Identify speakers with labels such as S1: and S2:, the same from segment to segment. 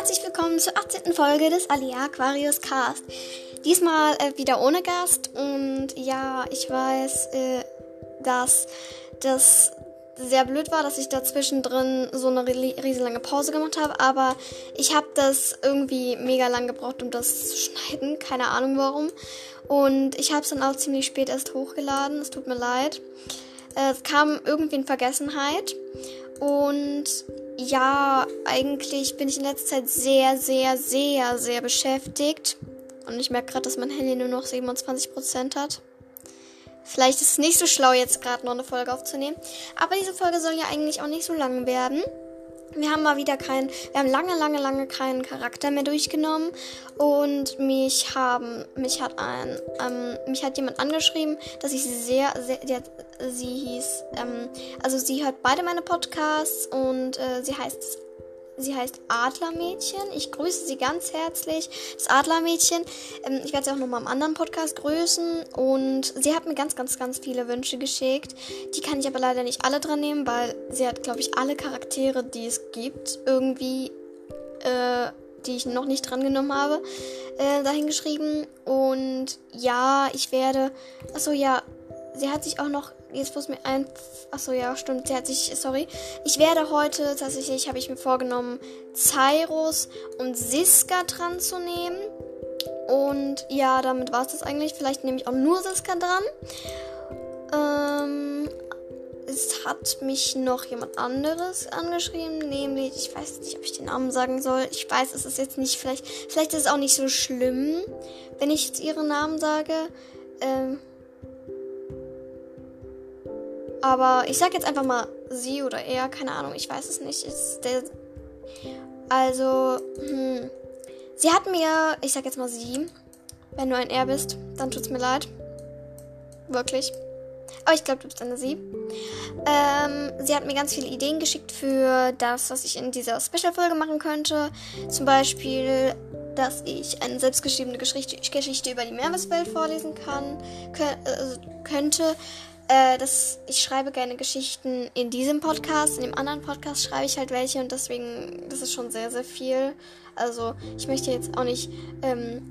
S1: herzlich willkommen zur 18. Folge des Alia Aquarius Cast. Diesmal äh, wieder ohne Gast und ja, ich weiß, äh, dass das sehr blöd war, dass ich dazwischen drin so eine riesen lange Pause gemacht habe, aber ich habe das irgendwie mega lang gebraucht, um das zu schneiden, keine Ahnung warum. Und ich habe es dann auch ziemlich spät erst hochgeladen, es tut mir leid. Äh, es kam irgendwie in Vergessenheit und ja, eigentlich bin ich in letzter Zeit sehr, sehr, sehr, sehr beschäftigt. Und ich merke gerade, dass mein Handy nur noch 27% hat. Vielleicht ist es nicht so schlau, jetzt gerade noch eine Folge aufzunehmen. Aber diese Folge soll ja eigentlich auch nicht so lang werden. Wir haben mal wieder keinen, wir haben lange, lange, lange keinen Charakter mehr durchgenommen und mich haben, mich hat ein, ähm, mich hat jemand angeschrieben, dass ich sehr, sehr, die sie hieß, ähm, also sie hört beide meine Podcasts und äh, sie heißt Sie heißt Adlermädchen. Ich grüße sie ganz herzlich. Das Adlermädchen. Ähm, ich werde sie auch nochmal im anderen Podcast grüßen. Und sie hat mir ganz, ganz, ganz viele Wünsche geschickt. Die kann ich aber leider nicht alle dran nehmen, weil sie hat, glaube ich, alle Charaktere, die es gibt, irgendwie, äh, die ich noch nicht dran genommen habe, äh, dahingeschrieben. Und ja, ich werde. Achso, ja. Sie hat sich auch noch jetzt muss mir ein. Achso, ja, stimmt. Sie hat sich. Sorry. Ich werde heute tatsächlich, habe ich mir vorgenommen, Cyrus und Siska dran zu nehmen. Und ja, damit war es das eigentlich. Vielleicht nehme ich auch nur Siska dran. Ähm, es hat mich noch jemand anderes angeschrieben, nämlich, ich weiß nicht, ob ich den Namen sagen soll. Ich weiß, es ist jetzt nicht, vielleicht, vielleicht ist es auch nicht so schlimm, wenn ich jetzt ihren Namen sage. Ähm, aber ich sag jetzt einfach mal sie oder er, keine Ahnung, ich weiß es nicht. Also, hm. Sie hat mir, ich sag jetzt mal sie, wenn du ein er bist, dann tut's mir leid. Wirklich. Aber ich glaube, du bist eine sie. Ähm, sie hat mir ganz viele Ideen geschickt für das, was ich in dieser Special-Folge machen könnte. Zum Beispiel, dass ich eine selbstgeschriebene Geschichte, Geschichte über die Meereswelt vorlesen kann, äh, könnte. Äh, das, ich schreibe gerne Geschichten in diesem Podcast. In dem anderen Podcast schreibe ich halt welche und deswegen, das ist schon sehr, sehr viel. Also ich möchte jetzt auch nicht ähm,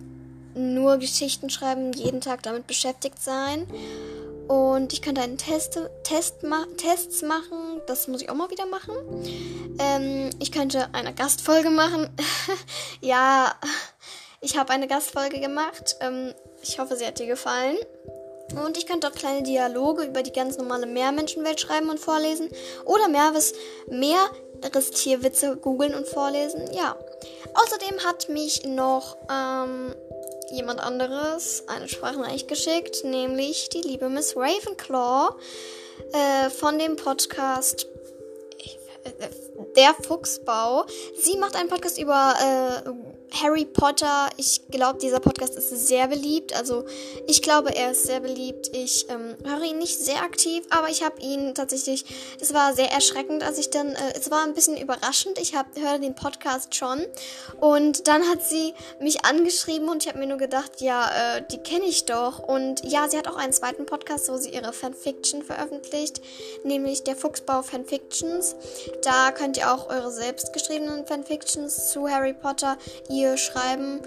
S1: nur Geschichten schreiben, jeden Tag damit beschäftigt sein. Und ich könnte einen Test, Test ma Tests machen. Das muss ich auch mal wieder machen. Ähm, ich könnte eine Gastfolge machen. ja, ich habe eine Gastfolge gemacht. Ähm, ich hoffe, sie hat dir gefallen. Und ich könnte auch kleine Dialoge über die ganz normale Meermenschenwelt schreiben und vorlesen. Oder Meeres, Meerestierwitze googeln und vorlesen. Ja. Außerdem hat mich noch ähm, jemand anderes eine Sprachnachricht geschickt, nämlich die liebe Miss Ravenclaw äh, von dem Podcast äh, Der Fuchsbau. Sie macht einen Podcast über äh, Harry Potter, ich glaube, dieser Podcast ist sehr beliebt. Also ich glaube, er ist sehr beliebt. Ich ähm, höre ihn nicht sehr aktiv, aber ich habe ihn tatsächlich, es war sehr erschreckend, als ich dann, äh, es war ein bisschen überraschend. Ich hab, höre den Podcast schon und dann hat sie mich angeschrieben und ich habe mir nur gedacht, ja, äh, die kenne ich doch. Und ja, sie hat auch einen zweiten Podcast, wo sie ihre Fanfiction veröffentlicht, nämlich der Fuchsbau Fanfictions. Da könnt ihr auch eure selbstgeschriebenen Fanfictions zu Harry Potter ihr schreiben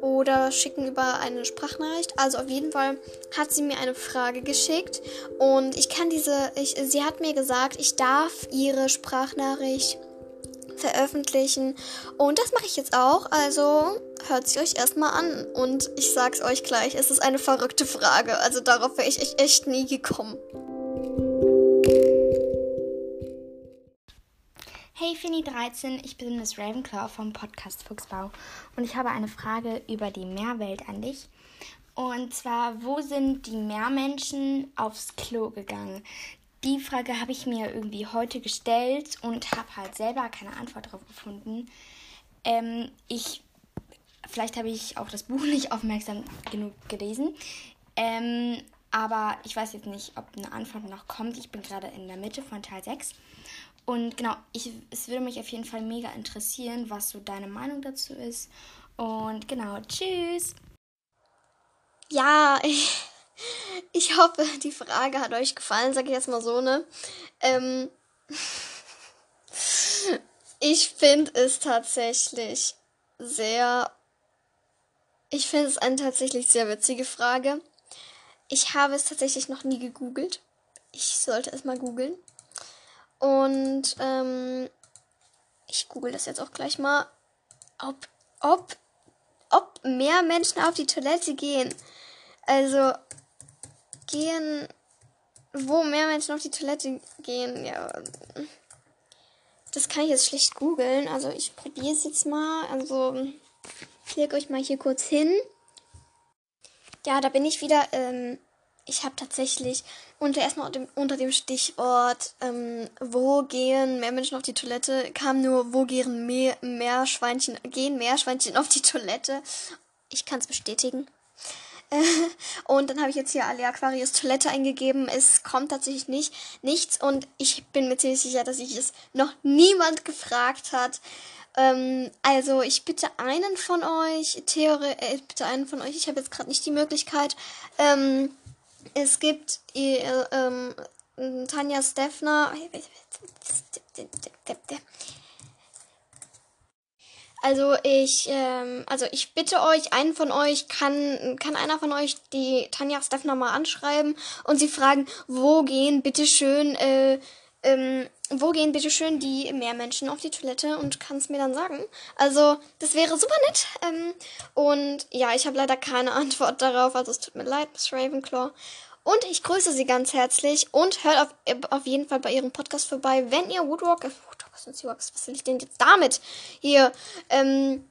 S1: oder schicken über eine Sprachnachricht. Also auf jeden Fall hat sie mir eine Frage geschickt und ich kann diese, ich, sie hat mir gesagt, ich darf ihre Sprachnachricht veröffentlichen und das mache ich jetzt auch. Also hört sie euch erstmal an und ich sag's euch gleich, es ist eine verrückte Frage. Also darauf wäre ich echt nie gekommen.
S2: Hey Finny13, ich bin Miss Ravenclaw vom Podcast Fuchsbau und ich habe eine Frage über die Meerwelt an dich. Und zwar, wo sind die Meermenschen aufs Klo gegangen? Die Frage habe ich mir irgendwie heute gestellt und habe halt selber keine Antwort darauf gefunden. Ähm, ich, vielleicht habe ich auch das Buch nicht aufmerksam genug gelesen. Ähm, aber ich weiß jetzt nicht, ob eine Antwort noch kommt. Ich bin gerade in der Mitte von Teil 6. Und genau, ich, es würde mich auf jeden Fall mega interessieren, was so deine Meinung dazu ist. Und genau, tschüss.
S1: Ja, ich, ich hoffe, die Frage hat euch gefallen, sag ich jetzt mal so, ne? Ähm, ich finde es tatsächlich sehr. Ich finde es eine tatsächlich sehr witzige Frage. Ich habe es tatsächlich noch nie gegoogelt. Ich sollte es mal googeln. Und ähm, ich google das jetzt auch gleich mal, ob, ob, ob mehr Menschen auf die Toilette gehen. Also gehen, wo mehr Menschen auf die Toilette gehen, ja. Das kann ich jetzt schlecht googeln. Also ich probiere es jetzt mal. Also ich lege euch mal hier kurz hin. Ja, da bin ich wieder. Ähm, ich habe tatsächlich unter erstmal unter dem, unter dem Stichwort, ähm, wo gehen mehr Menschen auf die Toilette, kam nur, wo gehen mehr, mehr Schweinchen, gehen mehr Schweinchen auf die Toilette. Ich kann es bestätigen. und dann habe ich jetzt hier alle Aquarius Toilette eingegeben. Es kommt tatsächlich nicht nichts und ich bin mir ziemlich sicher, dass sich es noch niemand gefragt hat. Ähm, also ich bitte einen von euch, Theorie, äh, bitte einen von euch. Ich habe jetzt gerade nicht die Möglichkeit. Ähm, es gibt äh, ähm, Tanja Steffner. Also ich, ähm, also ich bitte euch, einen von euch, kann, kann einer von euch die Tanja Steffner mal anschreiben und sie fragen, wo gehen bitteschön, äh, ähm, wo gehen bitteschön die Meermenschen auf die Toilette und kann es mir dann sagen. Also, das wäre super nett. Ähm, und ja, ich habe leider keine Antwort darauf, also es tut mir leid, Miss Ravenclaw. Und ich grüße Sie ganz herzlich und hört auf, auf jeden Fall bei Ihrem Podcast vorbei, wenn ihr Woodwalker, Woodwalkers und Seawalkers, was will ich denn jetzt damit? Hier, ähm,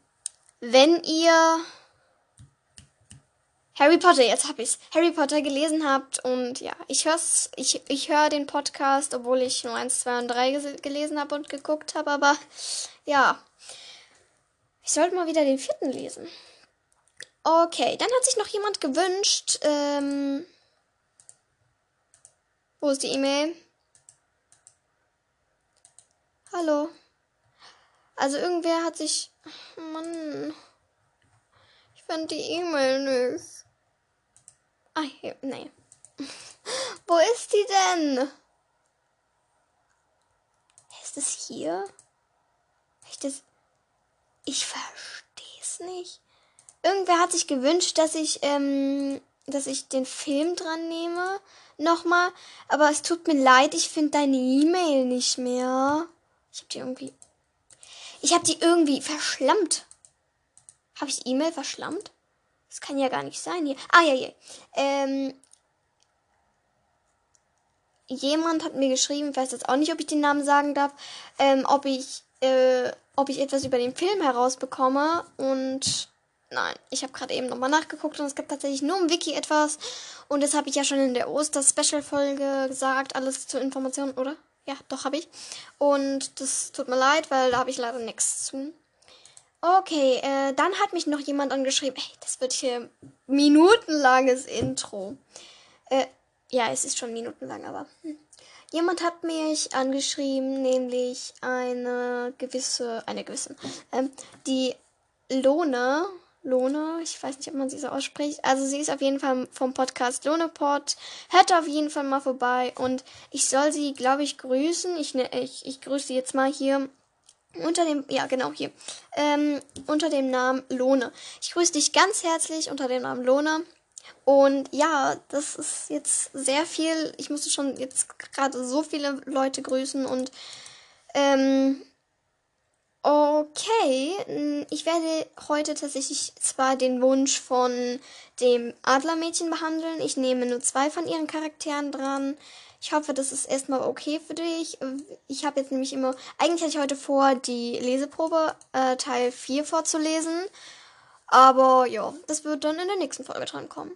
S1: wenn ihr Harry Potter, jetzt hab ich's, Harry Potter gelesen habt und ja, ich hör's, ich, ich höre den Podcast, obwohl ich nur 1, 2 und 3 gelesen habe und geguckt habe, aber ja, ich sollte mal wieder den vierten lesen. Okay, dann hat sich noch jemand gewünscht, ähm, wo ist die E-Mail? Hallo. Also irgendwer hat sich. Mann. Ich fand die E-Mail nicht. Ah, hier. Nee. Wo ist die denn? Ist es hier? Ich das. Ich versteh's nicht. Irgendwer hat sich gewünscht, dass ich, ähm, dass ich den Film dran nehme nochmal. Aber es tut mir leid, ich finde deine E-Mail nicht mehr. Ich habe die irgendwie. Ich habe die irgendwie verschlammt. Habe ich E-Mail verschlammt? Das kann ja gar nicht sein hier. Ah, ja, ja. Ähm, jemand hat mir geschrieben, ich weiß jetzt auch nicht, ob ich den Namen sagen darf, ähm, ob ich, äh, ob ich etwas über den Film herausbekomme und Nein, ich habe gerade eben nochmal nachgeguckt und es gibt tatsächlich nur im Wiki etwas. Und das habe ich ja schon in der Oster-Special-Folge gesagt. Alles zur Information, oder? Ja, doch habe ich. Und das tut mir leid, weil da habe ich leider nichts zu. Okay, äh, dann hat mich noch jemand angeschrieben. Ey, das wird hier minutenlanges Intro. Äh, ja, es ist schon minutenlang, aber. Hm. Jemand hat mich angeschrieben, nämlich eine gewisse, eine gewisse, ähm, die Lohne Lone. Ich weiß nicht, ob man sie so ausspricht. Also sie ist auf jeden Fall vom Podcast Lonepod. Hört auf jeden Fall mal vorbei. Und ich soll sie, glaube ich, grüßen. Ich, ne, ich, ich grüße sie jetzt mal hier unter dem, ja genau hier, ähm, unter dem Namen Lohne. Ich grüße dich ganz herzlich unter dem Namen Lohne. Und ja, das ist jetzt sehr viel. Ich musste schon jetzt gerade so viele Leute grüßen und ähm, Okay, ich werde heute tatsächlich zwar den Wunsch von dem Adlermädchen behandeln. Ich nehme nur zwei von ihren Charakteren dran. Ich hoffe, das ist erstmal okay für dich. Ich habe jetzt nämlich immer. Eigentlich hatte ich heute vor, die Leseprobe äh, Teil 4 vorzulesen. Aber ja, das wird dann in der nächsten Folge drankommen.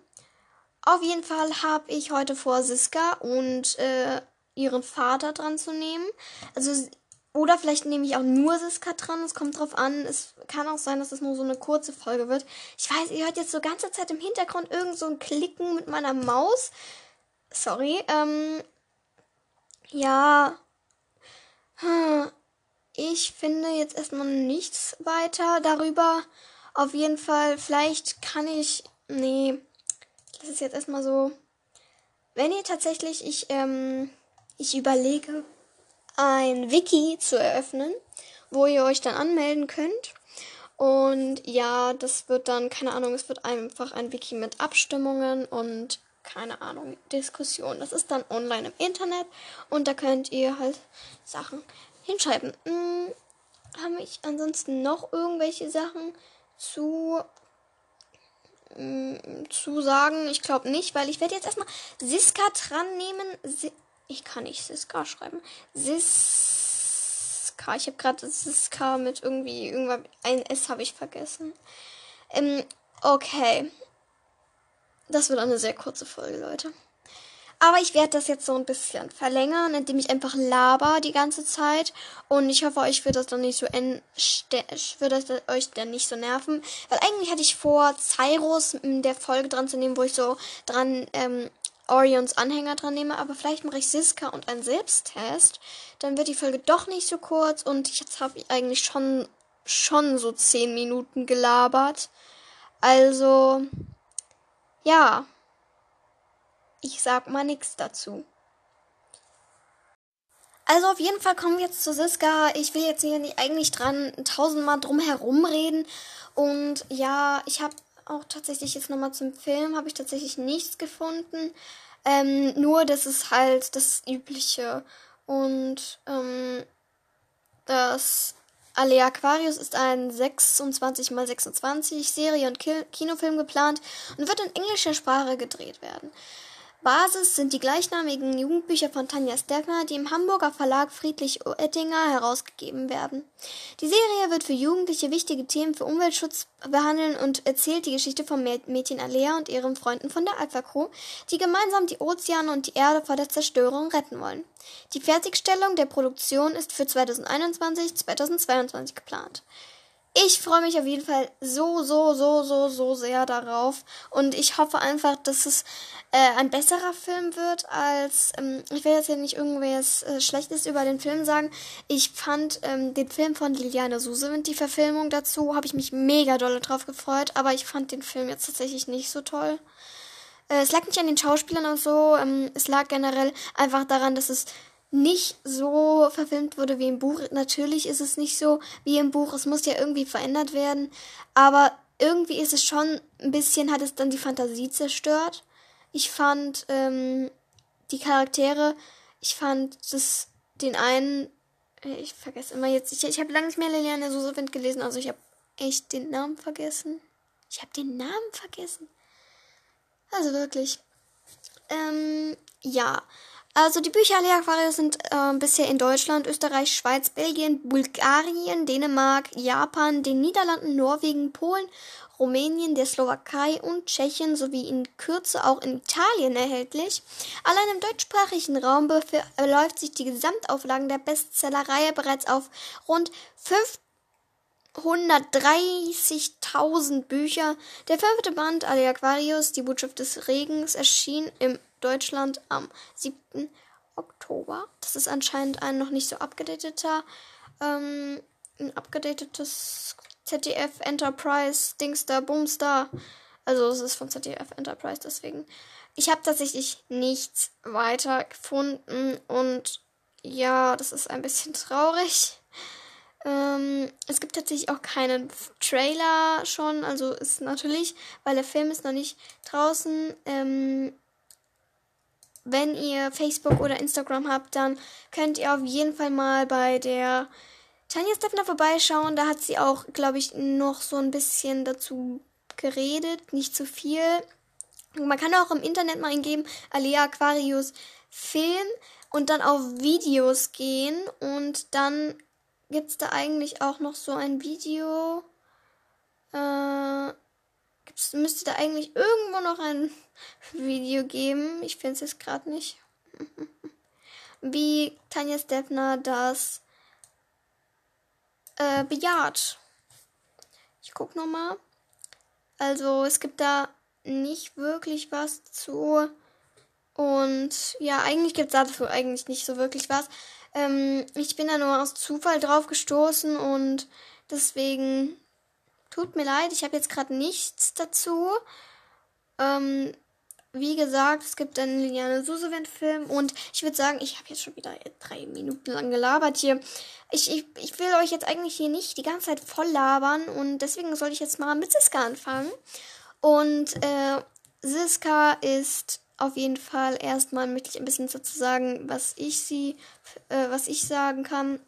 S1: Auf jeden Fall habe ich heute vor, Siska und äh, ihren Vater dran zu nehmen. Also oder vielleicht nehme ich auch nur Siska dran. Es kommt drauf an. Es kann auch sein, dass es nur so eine kurze Folge wird. Ich weiß, ihr hört jetzt so ganze Zeit im Hintergrund irgend so ein Klicken mit meiner Maus. Sorry. Ähm. Ja. Hm. Ich finde jetzt erstmal nichts weiter darüber. Auf jeden Fall, vielleicht kann ich. Nee. Das ist jetzt erstmal so. Wenn ihr tatsächlich, ich, ähm, ich überlege, ein Wiki zu eröffnen, wo ihr euch dann anmelden könnt. Und ja, das wird dann, keine Ahnung, es wird einfach ein Wiki mit Abstimmungen und keine Ahnung, Diskussion. Das ist dann online im Internet und da könnt ihr halt Sachen hinschreiben. Hm, haben ich ansonsten noch irgendwelche Sachen zu hm, zu sagen? Ich glaube nicht, weil ich werde jetzt erstmal Siska dran nehmen. Si ich kann nicht Siska schreiben. Siska. Ich habe gerade Siska mit irgendwie irgendwann ein S habe ich vergessen. Ähm, okay. Das wird eine sehr kurze Folge, Leute. Aber ich werde das jetzt so ein bisschen verlängern, indem ich einfach laber die ganze Zeit. Und ich hoffe, euch wird das dann nicht so wird das euch dann nicht so nerven. Weil eigentlich hatte ich vor, Cyrus in der Folge dran zu nehmen, wo ich so dran ähm, Orions Anhänger dran nehme. Aber vielleicht mache ich Siska und einen Selbsttest. Dann wird die Folge doch nicht so kurz. Und jetzt habe ich eigentlich schon, schon so 10 Minuten gelabert. Also, ja. Ich sag mal nichts dazu. Also auf jeden Fall kommen wir jetzt zu Siska. Ich will jetzt hier nicht eigentlich dran tausendmal drum herum reden. Und ja, ich habe auch tatsächlich jetzt nochmal zum Film, habe ich tatsächlich nichts gefunden. Ähm, nur, das ist halt das Übliche. Und ähm, das Alea Aquarius ist ein 26 x 26 Serie- und Kinofilm geplant und wird in englischer Sprache gedreht werden. Basis sind die gleichnamigen Jugendbücher von Tanja Stegner, die im Hamburger Verlag Friedrich Oettinger herausgegeben werden. Die Serie wird für Jugendliche wichtige Themen für Umweltschutz behandeln und erzählt die Geschichte von Mädchen Alea und ihren Freunden von der Alpha Crew, die gemeinsam die Ozeane und die Erde vor der Zerstörung retten wollen. Die Fertigstellung der Produktion ist für 2021-2022 geplant. Ich freue mich auf jeden Fall so, so, so, so, so sehr darauf. Und ich hoffe einfach, dass es äh, ein besserer Film wird als. Ähm, ich will jetzt ja nicht irgendwas äh, Schlechtes über den Film sagen. Ich fand ähm, den Film von Liliane Susewind, die Verfilmung dazu, habe ich mich mega doll drauf gefreut. Aber ich fand den Film jetzt tatsächlich nicht so toll. Äh, es lag nicht an den Schauspielern und so. Ähm, es lag generell einfach daran, dass es nicht so verfilmt wurde wie im Buch. Natürlich ist es nicht so wie im Buch. Es muss ja irgendwie verändert werden. Aber irgendwie ist es schon ein bisschen, hat es dann die Fantasie zerstört. Ich fand ähm, die Charaktere, ich fand das, den einen, äh, ich vergesse immer jetzt, ich, ich habe lange nicht mehr Liliane Susewind gelesen, also ich habe echt den Namen vergessen. Ich habe den Namen vergessen. Also wirklich. Ähm, ja. Also die Bücher aller Aquarius sind äh, bisher in Deutschland, Österreich, Schweiz, Belgien, Bulgarien, Dänemark, Japan, den Niederlanden, Norwegen, Polen, Rumänien, der Slowakei und Tschechien sowie in Kürze auch in Italien erhältlich. Allein im deutschsprachigen Raum beläuft sich die Gesamtauflagen der Bestsellerreihe bereits auf rund 530.000 Bücher. Der fünfte Band Ali Aquarius, die Botschaft des Regens, erschien im Deutschland am 7. Oktober. Das ist anscheinend ein noch nicht so abgedateter, ähm, ein abgedatetes ZDF Enterprise Dingster Boomstar. Also es ist von ZDF Enterprise, deswegen. Ich habe tatsächlich nichts weiter gefunden und ja, das ist ein bisschen traurig. Ähm, es gibt tatsächlich auch keinen Trailer schon, also ist natürlich, weil der Film ist noch nicht draußen. Ähm, wenn ihr Facebook oder Instagram habt, dann könnt ihr auf jeden Fall mal bei der Tanja Steffner vorbeischauen. Da hat sie auch, glaube ich, noch so ein bisschen dazu geredet, nicht zu viel. Man kann auch im Internet mal eingeben, Alea Aquarius Film und dann auf Videos gehen und dann gibt es da eigentlich auch noch so ein Video. Äh, müsste da eigentlich irgendwo noch ein Video geben. Ich finde es jetzt gerade nicht. Wie Tanja Steffner das äh, bejaht. Ich guck noch mal. Also es gibt da nicht wirklich was zu. Und ja, eigentlich gibt es dafür eigentlich nicht so wirklich was. Ähm, ich bin da nur aus Zufall drauf gestoßen und deswegen tut mir leid, ich habe jetzt gerade nichts dazu. Ähm, wie gesagt, es gibt einen Liliane Susevent-Film und ich würde sagen, ich habe jetzt schon wieder drei Minuten lang gelabert hier. Ich, ich, ich will euch jetzt eigentlich hier nicht die ganze Zeit voll labern und deswegen soll ich jetzt mal mit Siska anfangen. Und äh, Siska ist auf jeden Fall erstmal möchte ich ein bisschen dazu sagen, was ich sie, äh, was ich sagen kann.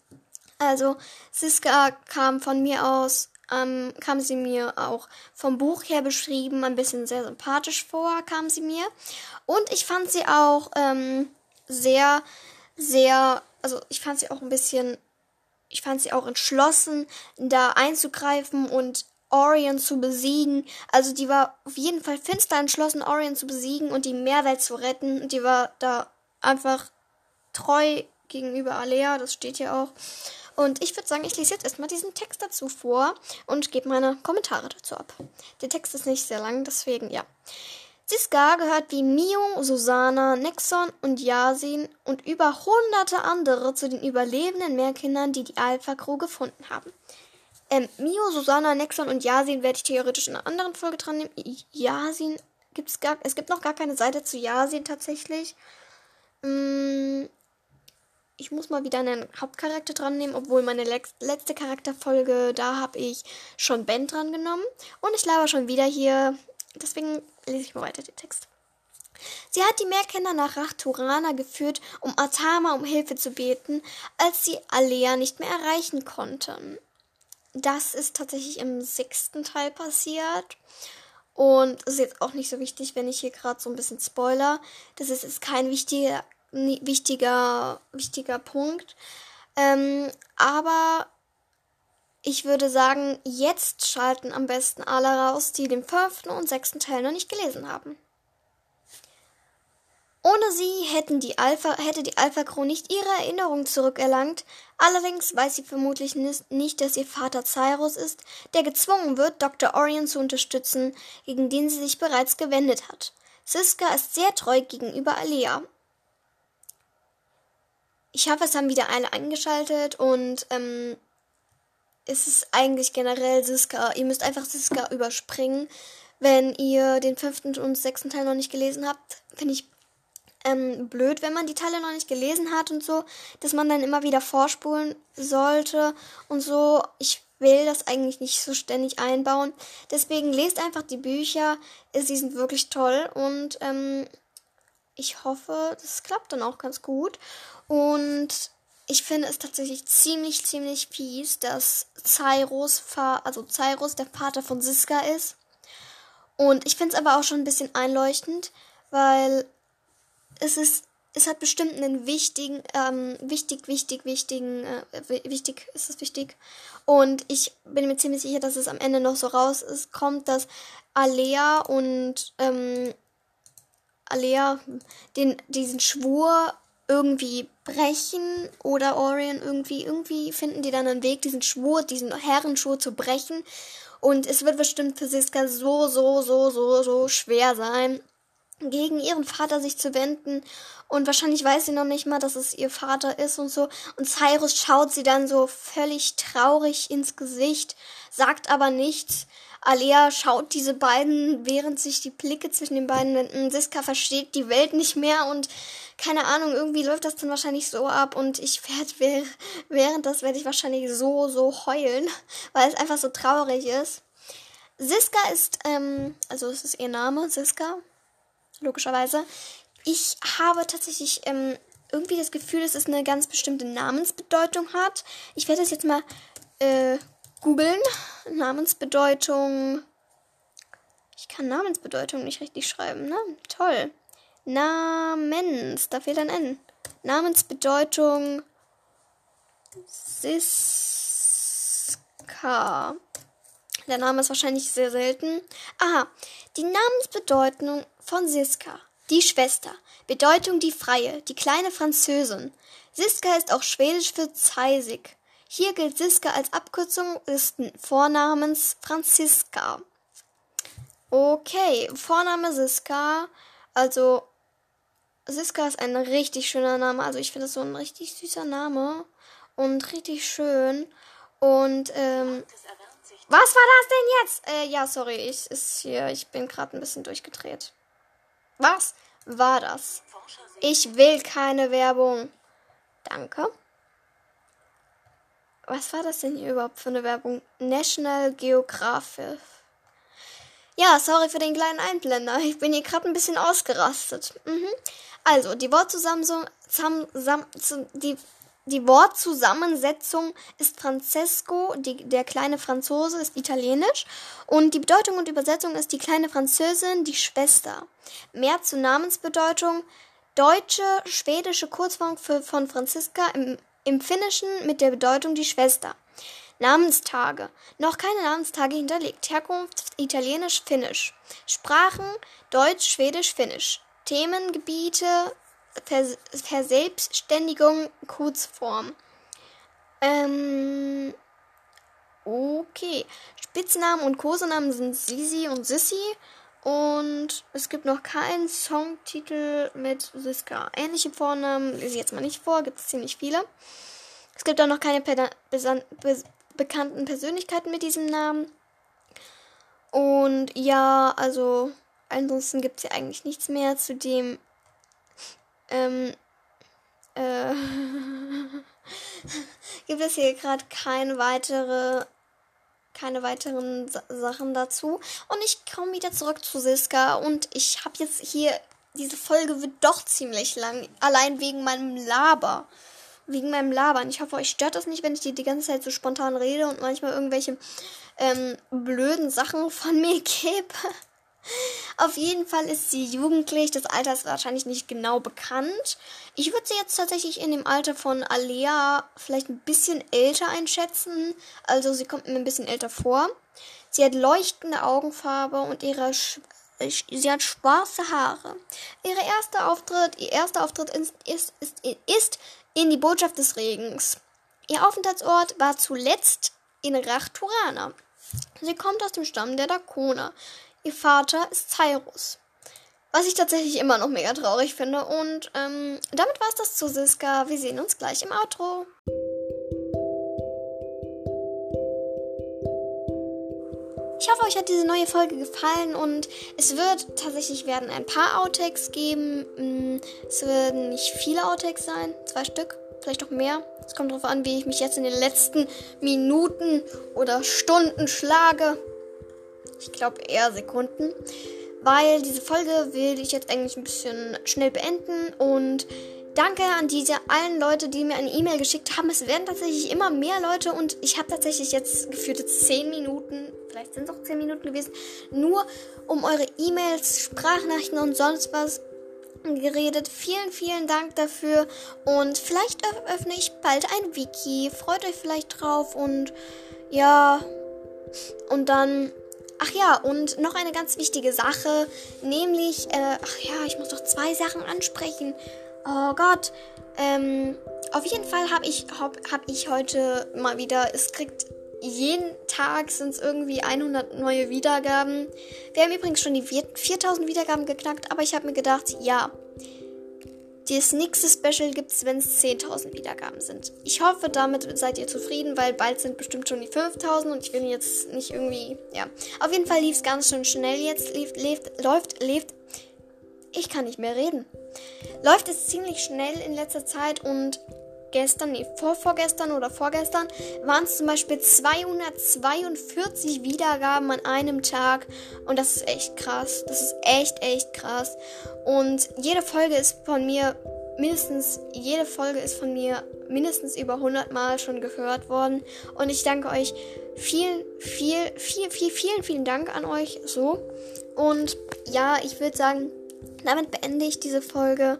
S1: Also Siska kam von mir aus ähm, kam sie mir auch vom Buch her beschrieben, ein bisschen sehr sympathisch vor, kam sie mir. Und ich fand sie auch ähm, sehr, sehr, also ich fand sie auch ein bisschen, ich fand sie auch entschlossen, da einzugreifen und Orion zu besiegen. Also die war auf jeden Fall finster entschlossen, Orion zu besiegen und die Meerwelt zu retten. Und die war da einfach treu gegenüber Alea, das steht hier auch. Und ich würde sagen, ich lese jetzt erstmal diesen Text dazu vor und gebe meine Kommentare dazu ab. Der Text ist nicht sehr lang, deswegen ja. Siska gehört wie Mio, Susana, Nexon und Yasin und über hunderte andere zu den überlebenden Meerkindern, die die Alpha Crew gefunden haben. Ähm, Mio, Susana, Nexon und Yasin werde ich theoretisch in einer anderen Folge dran nehmen. Yasin gibt's gar, es gibt noch gar keine Seite zu Yasin tatsächlich. Ähm, ich muss mal wieder einen Hauptcharakter dran nehmen, obwohl meine letzte Charakterfolge, da habe ich schon Ben dran genommen. Und ich laber schon wieder hier. Deswegen lese ich mal weiter den Text. Sie hat die Meerkinder nach Rachturana geführt, um Atama um Hilfe zu beten, als sie Alea nicht mehr erreichen konnten. Das ist tatsächlich im sechsten Teil passiert. Und es ist jetzt auch nicht so wichtig, wenn ich hier gerade so ein bisschen spoiler. Das ist, ist kein wichtiger wichtiger, wichtiger Punkt. Ähm, aber ich würde sagen, jetzt schalten am besten alle raus, die den fünften und sechsten Teil noch nicht gelesen haben. Ohne sie hätten die Alpha, hätte die Alpha Crew nicht ihre Erinnerung zurückerlangt. Allerdings weiß sie vermutlich nicht, dass ihr Vater Cyrus ist, der gezwungen wird, Dr. Orion zu unterstützen, gegen den sie sich bereits gewendet hat. Siska ist sehr treu gegenüber Alea ich hoffe, es haben wieder alle eingeschaltet und ähm, es ist eigentlich generell Siska. Ihr müsst einfach Siska überspringen, wenn ihr den fünften und sechsten Teil noch nicht gelesen habt. Finde ich ähm, blöd, wenn man die Teile noch nicht gelesen hat und so, dass man dann immer wieder vorspulen sollte und so. Ich will das eigentlich nicht so ständig einbauen. Deswegen lest einfach die Bücher. Sie sind wirklich toll und ähm, ich hoffe, das klappt dann auch ganz gut. Und ich finde es tatsächlich ziemlich, ziemlich fies, dass Cyrus, also Cyrus der Vater von Siska ist. Und ich finde es aber auch schon ein bisschen einleuchtend, weil es ist, es hat bestimmt einen wichtigen, ähm, wichtig, wichtig, wichtigen, äh, wichtig, ist es wichtig. Und ich bin mir ziemlich sicher, dass es am Ende noch so raus ist, kommt, dass Alea und, ähm, Alea den, diesen Schwur irgendwie brechen oder Orion irgendwie, irgendwie finden die dann einen Weg, diesen Schwur, diesen Herrenschwur zu brechen. Und es wird bestimmt für Siska so, so, so, so, so schwer sein, gegen ihren Vater sich zu wenden. Und wahrscheinlich weiß sie noch nicht mal, dass es ihr Vater ist und so. Und Cyrus schaut sie dann so völlig traurig ins Gesicht, sagt aber nichts. Alea schaut diese beiden, während sich die Blicke zwischen den beiden wenden. Siska versteht die Welt nicht mehr und keine Ahnung, irgendwie läuft das dann wahrscheinlich so ab und ich werde während das werde ich wahrscheinlich so, so heulen, weil es einfach so traurig ist. Siska ist, ähm, also es ist ihr Name, Siska, logischerweise. Ich habe tatsächlich ähm, irgendwie das Gefühl, dass es eine ganz bestimmte Namensbedeutung hat. Ich werde das jetzt mal äh, googeln. Namensbedeutung. Ich kann Namensbedeutung nicht richtig schreiben, ne? Toll. Namens, da fehlt ein N. Namensbedeutung Siska. Der Name ist wahrscheinlich sehr selten. Aha, die Namensbedeutung von Siska. Die Schwester. Bedeutung die Freie, die kleine Französin. Siska ist auch schwedisch für Zeisig. Hier gilt Siska als Abkürzung des Vornamens Franziska. Okay, Vorname Siska. Also, Siska ist ein richtig schöner Name. Also, ich finde es so ein richtig süßer Name. Und richtig schön. Und, ähm. Was war das denn jetzt? Äh, ja, sorry, ich, ist hier, ich bin gerade ein bisschen durchgedreht. Was war das? Ich will keine Werbung. Danke. Was war das denn hier überhaupt für eine Werbung? National Geographic. Ja, sorry für den kleinen Einblender. Ich bin hier gerade ein bisschen ausgerastet. Mhm. Also, die Wortzusammensetzung, die, die Wortzusammensetzung ist Francesco, die, der kleine Franzose ist italienisch und die Bedeutung und Übersetzung ist die kleine Französin, die Schwester. Mehr zur Namensbedeutung. Deutsche, schwedische Kurzform für, von Franziska im, im Finnischen mit der Bedeutung die Schwester. Namenstage. Noch keine Namenstage hinterlegt. Herkunft italienisch, finnisch. Sprachen Deutsch, Schwedisch, Finnisch. Themengebiete Vers Verselbstständigung, Kurzform. Ähm, okay. Spitznamen und Kosenamen sind Sisi und Sissy. Und es gibt noch keinen Songtitel mit Siska. Ähnliche Vornamen lese ich jetzt mal nicht vor, gibt es ziemlich viele. Es gibt auch noch keine be be bekannten Persönlichkeiten mit diesem Namen. Und ja, also ansonsten gibt es ja eigentlich nichts mehr zu dem ähm, äh, gibt es hier gerade keine weitere keine weiteren Sa Sachen dazu. Und ich komme wieder zurück zu Siska und ich habe jetzt hier, diese Folge wird doch ziemlich lang, allein wegen meinem Laber. Wegen meinem Labern. Ich hoffe, euch stört das nicht, wenn ich die die ganze Zeit so spontan rede und manchmal irgendwelche ähm, blöden Sachen von mir gebe. Auf jeden Fall ist sie jugendlich. Das Alter ist wahrscheinlich nicht genau bekannt. Ich würde sie jetzt tatsächlich in dem Alter von Alea vielleicht ein bisschen älter einschätzen. Also sie kommt mir ein bisschen älter vor. Sie hat leuchtende Augenfarbe und ihre Sch sie hat schwarze Haare. Ihre erste Auftritt, ihr erster Auftritt ist, ist, ist, ist in die Botschaft des Regens. Ihr Aufenthaltsort war zuletzt in Rachturana. Sie kommt aus dem Stamm der Dakona. Ihr Vater ist Cyrus. Was ich tatsächlich immer noch mega traurig finde. Und ähm, damit war es das zu Siska. Wir sehen uns gleich im Outro. Ich hoffe, euch hat diese neue Folge gefallen und es wird tatsächlich werden ein paar Outtakes geben. Mm, es werden nicht viele Outtakes sein, zwei Stück, vielleicht auch mehr. Es kommt darauf an, wie ich mich jetzt in den letzten Minuten oder Stunden schlage. Ich glaube eher Sekunden. Weil diese Folge will ich jetzt eigentlich ein bisschen schnell beenden und danke an diese allen Leute, die mir eine E-Mail geschickt haben. Es werden tatsächlich immer mehr Leute und ich habe tatsächlich jetzt geführte 10 Minuten, vielleicht sind es auch 10 Minuten gewesen, nur um eure E-Mails, Sprachnachrichten und sonst was geredet. Vielen, vielen Dank dafür und vielleicht öffne ich bald ein Wiki. Freut euch vielleicht drauf und ja, und dann Ach ja, und noch eine ganz wichtige Sache, nämlich, äh, ach ja, ich muss doch zwei Sachen ansprechen. Oh Gott, ähm, auf jeden Fall habe ich, hab, hab ich heute mal wieder, es kriegt jeden Tag sind es irgendwie 100 neue Wiedergaben. Wir haben übrigens schon die 4000 Wiedergaben geknackt, aber ich habe mir gedacht, ja, das nächste Special gibt es, wenn es 10.000 Wiedergaben sind. Ich hoffe, damit seid ihr zufrieden, weil bald sind bestimmt schon die 5.000 und ich will jetzt nicht irgendwie, ja. Auf jeden Fall lief es ganz schön schnell jetzt. Lief, lebt, läuft, lebt. Ich kann nicht mehr reden. Läuft es ziemlich schnell in letzter Zeit und gestern, nee, vor, vorgestern oder vorgestern waren es zum Beispiel 242 Wiedergaben an einem Tag. Und das ist echt krass. Das ist echt, echt krass. Und jede Folge ist von mir mindestens, jede Folge ist von mir mindestens über 100 Mal schon gehört worden. Und ich danke euch vielen, viel, viel, viel, vielen, vielen Dank an euch so. Und ja, ich würde sagen, damit beende ich diese Folge.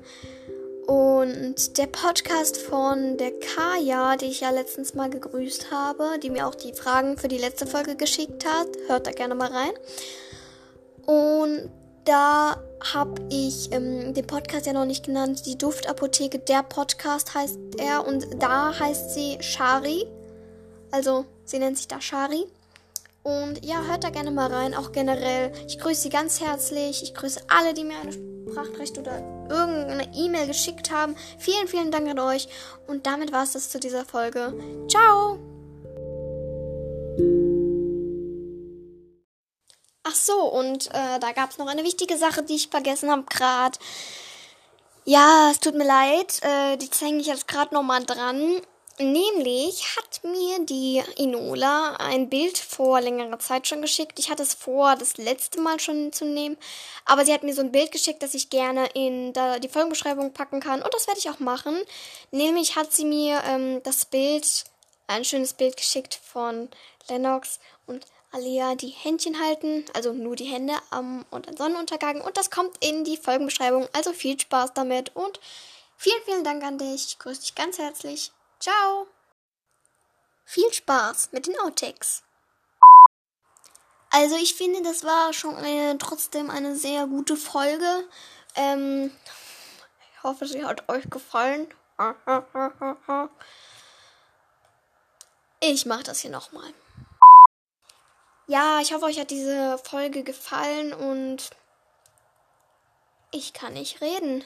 S1: Und der Podcast von der Kaya, die ich ja letztens mal gegrüßt habe, die mir auch die Fragen für die letzte Folge geschickt hat, hört da gerne mal rein. Und da habe ich ähm, den Podcast ja noch nicht genannt. Die Duftapotheke, der Podcast heißt er. Und da heißt sie Shari. Also, sie nennt sich da Shari. Und ja, hört da gerne mal rein, auch generell. Ich grüße Sie ganz herzlich. Ich grüße alle, die mir eine Sprachrecht oder irgendeine E-Mail geschickt haben. Vielen, vielen Dank an euch. Und damit war es das zu dieser Folge. Ciao! Ach so, und äh, da gab es noch eine wichtige Sache, die ich vergessen habe gerade. Ja, es tut mir leid, äh, die zeige ich jetzt gerade nochmal dran. Nämlich hat mir die Inola ein Bild vor längerer Zeit schon geschickt. Ich hatte es vor, das letzte Mal schon zu nehmen. Aber sie hat mir so ein Bild geschickt, das ich gerne in die Folgenbeschreibung packen kann. Und das werde ich auch machen. Nämlich hat sie mir ähm, das Bild, ein schönes Bild geschickt von Lennox und Alia, die Händchen halten. Also nur die Hände am und am Sonnenuntergang. Und das kommt in die Folgenbeschreibung. Also viel Spaß damit und vielen, vielen Dank an dich. Ich grüße dich ganz herzlich. Ciao! Viel Spaß mit den Outtakes. Also ich finde, das war schon eine, trotzdem eine sehr gute Folge. Ähm, ich hoffe, sie hat euch gefallen. Ich mache das hier nochmal. Ja, ich hoffe, euch hat diese Folge gefallen und ich kann nicht reden.